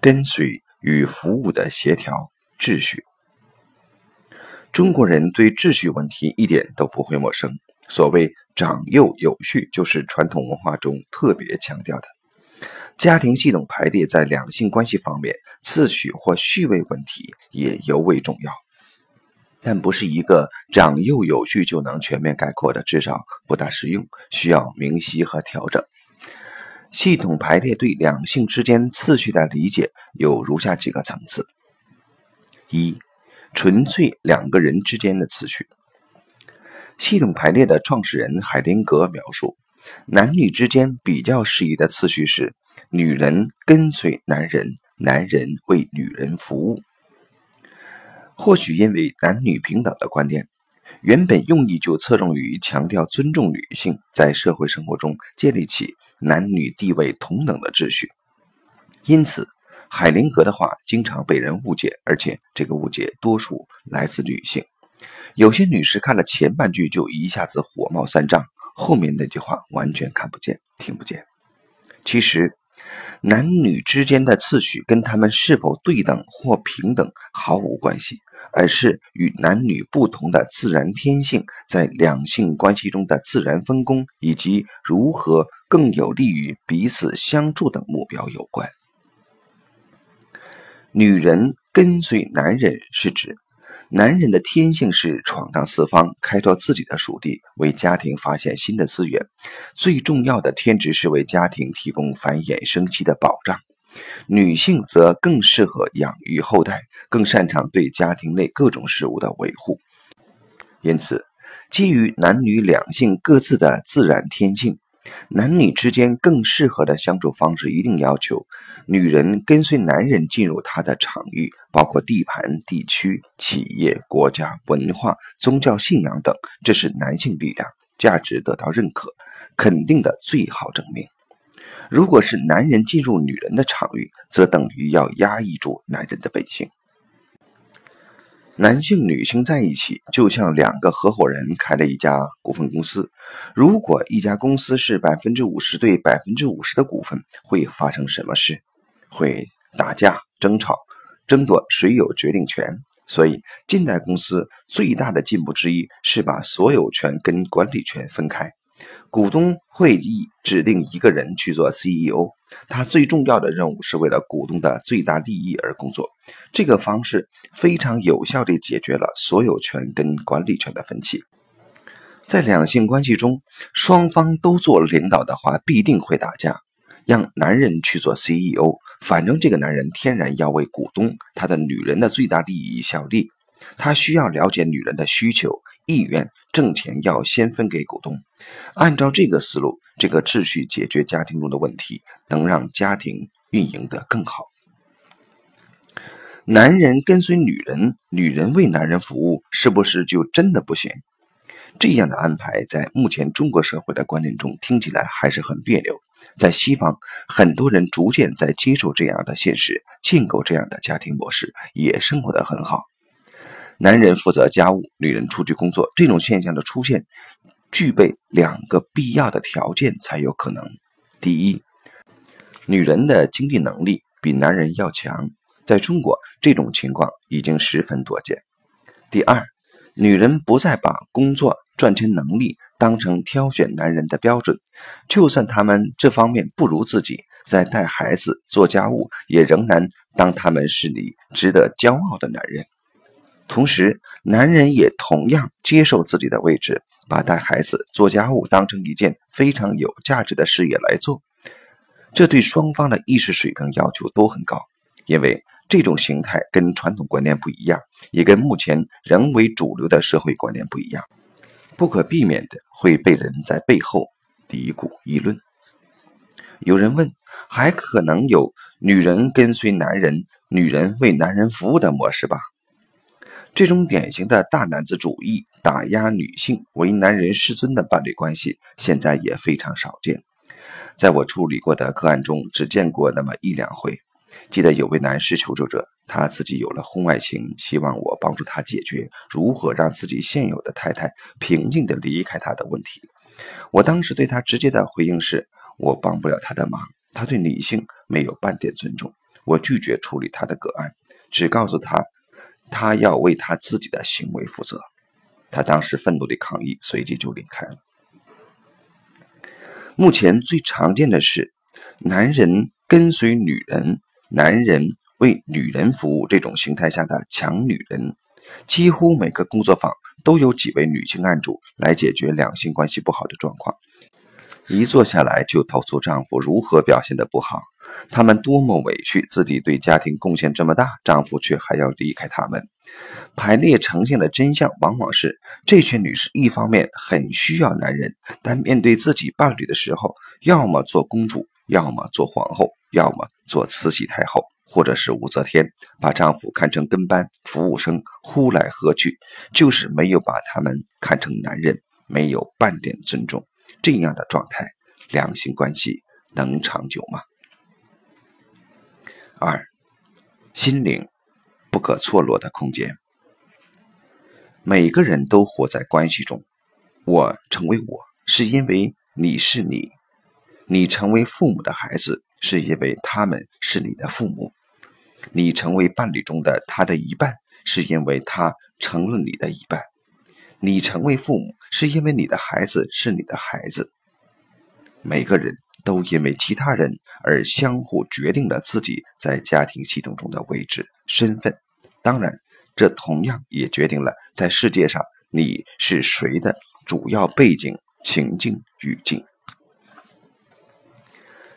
跟随与服务的协调秩序。中国人对秩序问题一点都不会陌生。所谓长幼有序，就是传统文化中特别强调的。家庭系统排列在两性关系方面，次序或序位问题也尤为重要。但不是一个长幼有序就能全面概括的，至少不大适用，需要明晰和调整。系统排列对两性之间次序的理解有如下几个层次：一。纯粹两个人之间的次序。系统排列的创始人海灵格描述，男女之间比较适宜的次序是：女人跟随男人，男人为女人服务。或许因为男女平等的观念，原本用意就侧重于强调尊重女性，在社会生活中建立起男女地位同等的秩序，因此。海灵格的话经常被人误解，而且这个误解多数来自女性。有些女士看了前半句就一下子火冒三丈，后面那句话完全看不见、听不见。其实，男女之间的次序跟他们是否对等或平等毫无关系，而是与男女不同的自然天性在两性关系中的自然分工，以及如何更有利于彼此相助等目标有关。女人跟随男人，是指男人的天性是闯荡四方，开拓自己的属地，为家庭发现新的资源。最重要的天职是为家庭提供繁衍生息的保障。女性则更适合养育后代，更擅长对家庭内各种事物的维护。因此，基于男女两性各自的自然天性。男女之间更适合的相处方式，一定要求女人跟随男人进入他的场域，包括地盘、地区、企业、国家、文化、宗教信仰等。这是男性力量价值得到认可、肯定的最好证明。如果是男人进入女人的场域，则等于要压抑住男人的本性。男性、女性在一起，就像两个合伙人开了一家股份公司。如果一家公司是百分之五十对百分之五十的股份，会发生什么事？会打架、争吵、争夺谁有决定权。所以，近代公司最大的进步之一是把所有权跟管理权分开。股东会议指定一个人去做 CEO，他最重要的任务是为了股东的最大利益而工作。这个方式非常有效地解决了所有权跟管理权的分歧。在两性关系中，双方都做领导的话，必定会打架。让男人去做 CEO，反正这个男人天然要为股东他的女人的最大利益效力，他需要了解女人的需求。意愿挣钱要先分给股东，按照这个思路，这个秩序解决家庭中的问题，能让家庭运营得更好。男人跟随女人，女人为男人服务，是不是就真的不行？这样的安排在目前中国社会的观念中听起来还是很别扭。在西方，很多人逐渐在接受这样的现实，建构这样的家庭模式，也生活得很好。男人负责家务，女人出去工作。这种现象的出现，具备两个必要的条件才有可能：第一，女人的经济能力比男人要强，在中国这种情况已经十分多见；第二，女人不再把工作赚钱能力当成挑选男人的标准，就算他们这方面不如自己，在带孩子、做家务，也仍然当他们是你值得骄傲的男人。同时，男人也同样接受自己的位置，把带孩子、做家务当成一件非常有价值的事业来做。这对双方的意识水平要求都很高，因为这种形态跟传统观念不一样，也跟目前仍为主流的社会观念不一样，不可避免的会被人在背后嘀咕议论。有人问：还可能有女人跟随男人、女人为男人服务的模式吧？这种典型的大男子主义、打压女性、为男人师尊的伴侣关系，现在也非常少见。在我处理过的个案中，只见过那么一两回。记得有位男士求助者，他自己有了婚外情，希望我帮助他解决如何让自己现有的太太平静地离开他的问题。我当时对他直接的回应是：我帮不了他的忙，他对女性没有半点尊重。我拒绝处理他的个案，只告诉他，他要为他自己的行为负责。他当时愤怒的抗议，随即就离开了。目前最常见的是，男人跟随女人，男人为女人服务这种形态下的强女人。几乎每个工作坊都有几位女性案主来解决两性关系不好的状况。一坐下来就投诉丈夫如何表现的不好，他们多么委屈，自己对家庭贡献这么大，丈夫却还要离开他们。排列呈现的真相往往是，这群女士一方面很需要男人，但面对自己伴侣的时候，要么做公主，要么做皇后，要么做慈禧太后，或者是武则天，把丈夫看成跟班服务生，呼来喝去，就是没有把他们看成男人，没有半点尊重。这样的状态，两性关系能长久吗？二，心灵不可错落的空间。每个人都活在关系中，我成为我是因为你是你，你成为父母的孩子是因为他们是你的父母，你成为伴侣中的他的一半是因为他成了你的一半。你成为父母，是因为你的孩子是你的孩子。每个人都因为其他人而相互决定了自己在家庭系统中的位置、身份。当然，这同样也决定了在世界上你是谁的主要背景、情境、语境。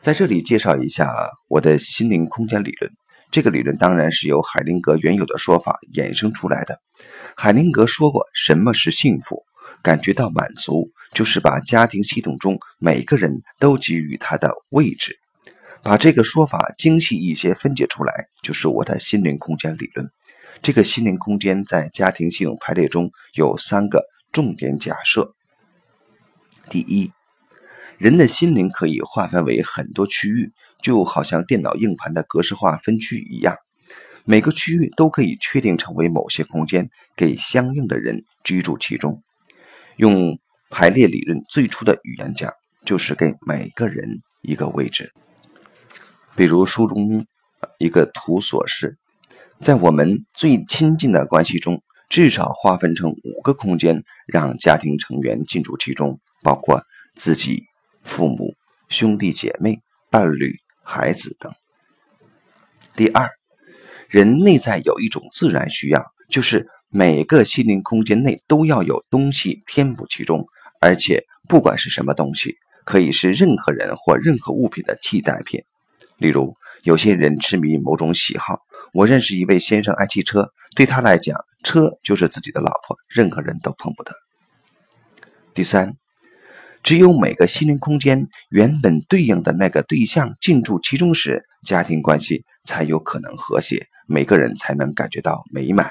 在这里介绍一下我的心灵空间理论。这个理论当然是由海灵格原有的说法衍生出来的。海灵格说过，什么是幸福？感觉到满足，就是把家庭系统中每个人都给予他的位置。把这个说法精细一些分解出来，就是我的心灵空间理论。这个心灵空间在家庭系统排列中有三个重点假设。第一，人的心灵可以划分为很多区域。就好像电脑硬盘的格式化分区一样，每个区域都可以确定成为某些空间，给相应的人居住其中。用排列理论最初的语言讲，就是给每个人一个位置。比如书中一个图所示，在我们最亲近的关系中，至少划分成五个空间，让家庭成员进驻其中，包括自己、父母、兄弟姐妹、伴侣。孩子等。第二，人内在有一种自然需要，就是每个心灵空间内都要有东西填补其中，而且不管是什么东西，可以是任何人或任何物品的替代品。例如，有些人痴迷某种喜好。我认识一位先生爱汽车，对他来讲，车就是自己的老婆，任何人都碰不得。第三。只有每个心灵空间原本对应的那个对象进驻其中时，家庭关系才有可能和谐，每个人才能感觉到美满。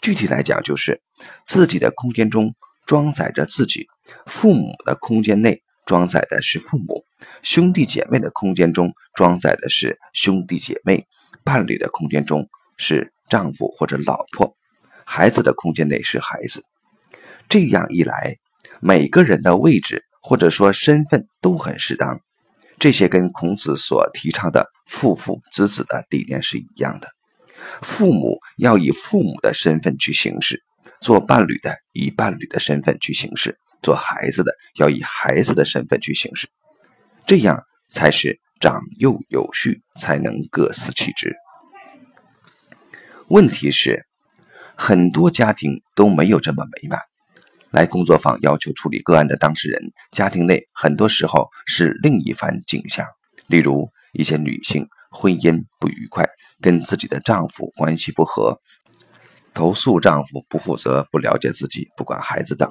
具体来讲，就是自己的空间中装载着自己，父母的空间内装载的是父母，兄弟姐妹的空间中装载的是兄弟姐妹，伴侣的空间中是丈夫或者老婆，孩子的空间内是孩子。这样一来。每个人的位置或者说身份都很适当，这些跟孔子所提倡的父父子子的理念是一样的。父母要以父母的身份去行事，做伴侣的以伴侣的身份去行事，做孩子的要以孩子的身份去行事，这样才是长幼有序，才能各司其职。问题是，很多家庭都没有这么美满。来工作坊要求处理个案的当事人，家庭内很多时候是另一番景象。例如，一些女性婚姻不愉快，跟自己的丈夫关系不和，投诉丈夫不负责、不了解自己、不管孩子等。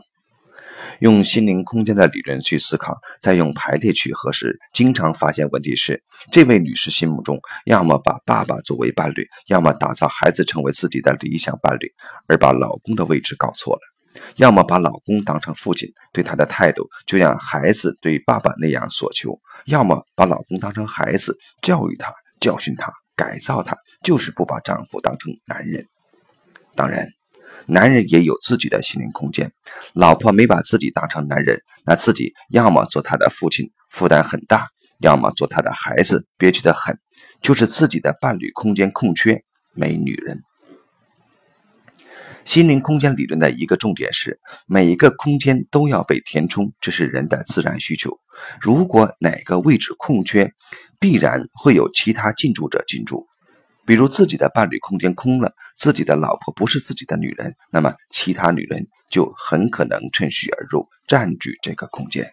用心灵空间的理论去思考，再用排列去核实，经常发现问题是：这位女士心目中要么把爸爸作为伴侣，要么打造孩子成为自己的理想伴侣，而把老公的位置搞错了。要么把老公当成父亲，对他的态度就像孩子对爸爸那样索求；要么把老公当成孩子，教育他、教训他、改造他，就是不把丈夫当成男人。当然，男人也有自己的心灵空间。老婆没把自己当成男人，那自己要么做他的父亲，负担很大；要么做他的孩子，憋屈的很，就是自己的伴侣空间空缺，没女人。心灵空间理论的一个重点是，每一个空间都要被填充，这是人的自然需求。如果哪个位置空缺，必然会有其他进驻者进驻。比如自己的伴侣空间空了，自己的老婆不是自己的女人，那么其他女人就很可能趁虚而入，占据这个空间。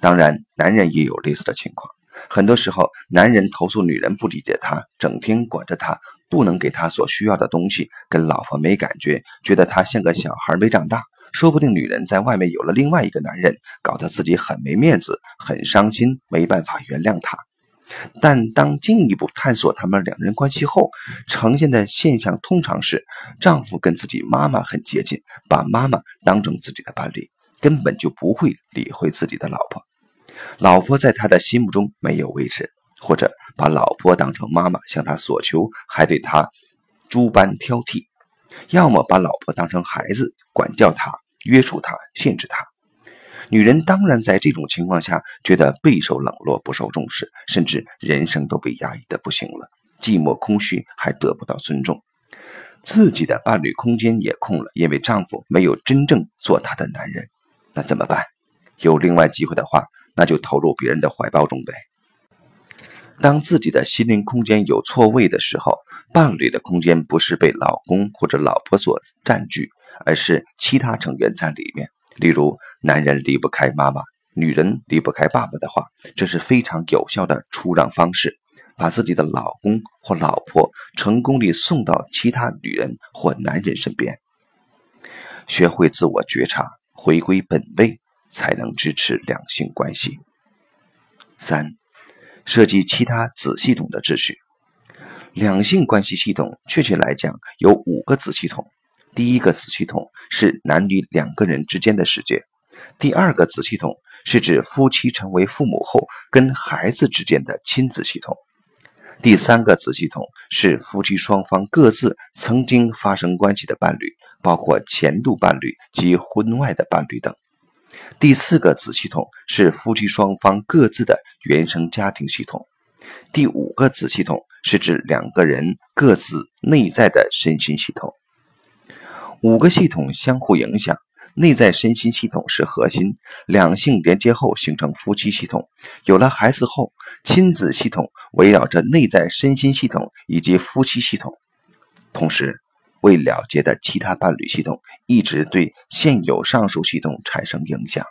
当然，男人也有类似的情况。很多时候，男人投诉女人不理解他，整天管着他，不能给他所需要的东西，跟老婆没感觉，觉得他像个小孩没长大。说不定女人在外面有了另外一个男人，搞得自己很没面子，很伤心，没办法原谅他。但当进一步探索他们两人关系后，呈现的现象通常是：丈夫跟自己妈妈很接近，把妈妈当成自己的伴侣，根本就不会理会自己的老婆。老婆在他的心目中没有位置，或者把老婆当成妈妈向她索求，还对她诸般挑剔；要么把老婆当成孩子，管教她、约束她、限制她。女人当然在这种情况下觉得备受冷落、不受重视，甚至人生都被压抑的不行了，寂寞空虚，还得不到尊重，自己的伴侣空间也空了，因为丈夫没有真正做她的男人，那怎么办？有另外机会的话，那就投入别人的怀抱中呗。当自己的心灵空间有错位的时候，伴侣的空间不是被老公或者老婆所占据，而是其他成员在里面。例如，男人离不开妈妈，女人离不开爸爸的话，这是非常有效的出让方式，把自己的老公或老婆成功地送到其他女人或男人身边。学会自我觉察，回归本位，才能支持两性关系。三，涉及其他子系统的秩序。两性关系系统，确切来讲，有五个子系统。第一个子系统是男女两个人之间的世界，第二个子系统是指夫妻成为父母后跟孩子之间的亲子系统，第三个子系统是夫妻双方各自曾经发生关系的伴侣，包括前度伴侣及婚外的伴侣等，第四个子系统是夫妻双方各自的原生家庭系统，第五个子系统是指两个人各自内在的身心系统。五个系统相互影响，内在身心系统是核心，两性连接后形成夫妻系统，有了孩子后，亲子系统围绕着内在身心系统以及夫妻系统，同时未了结的其他伴侣系统一直对现有上述系统产生影响，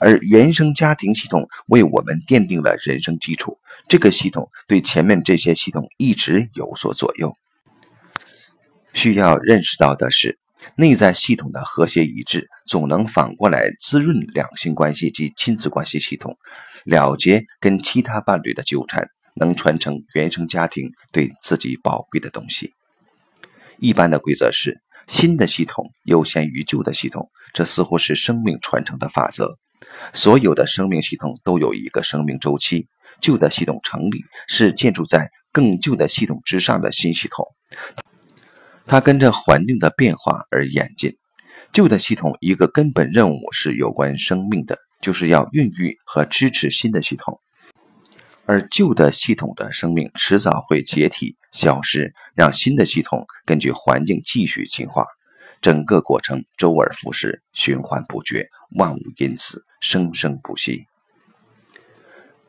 而原生家庭系统为我们奠定了人生基础，这个系统对前面这些系统一直有所左右。需要认识到的是。内在系统的和谐一致，总能反过来滋润两性关系及亲子关系系统，了结跟其他伴侣的纠缠，能传承原生家庭对自己宝贵的东西。一般的规则是，新的系统优先于旧的系统，这似乎是生命传承的法则。所有的生命系统都有一个生命周期，旧的系统成立是建筑在更旧的系统之上的新系统。它跟着环境的变化而演进。旧的系统一个根本任务是有关生命的，就是要孕育和支持新的系统。而旧的系统的生命迟早会解体消失，让新的系统根据环境继续进化。整个过程周而复始，循环不绝，万物因此生生不息。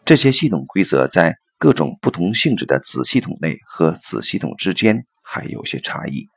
这些系统规则在各种不同性质的子系统内和子系统之间。还有些差异。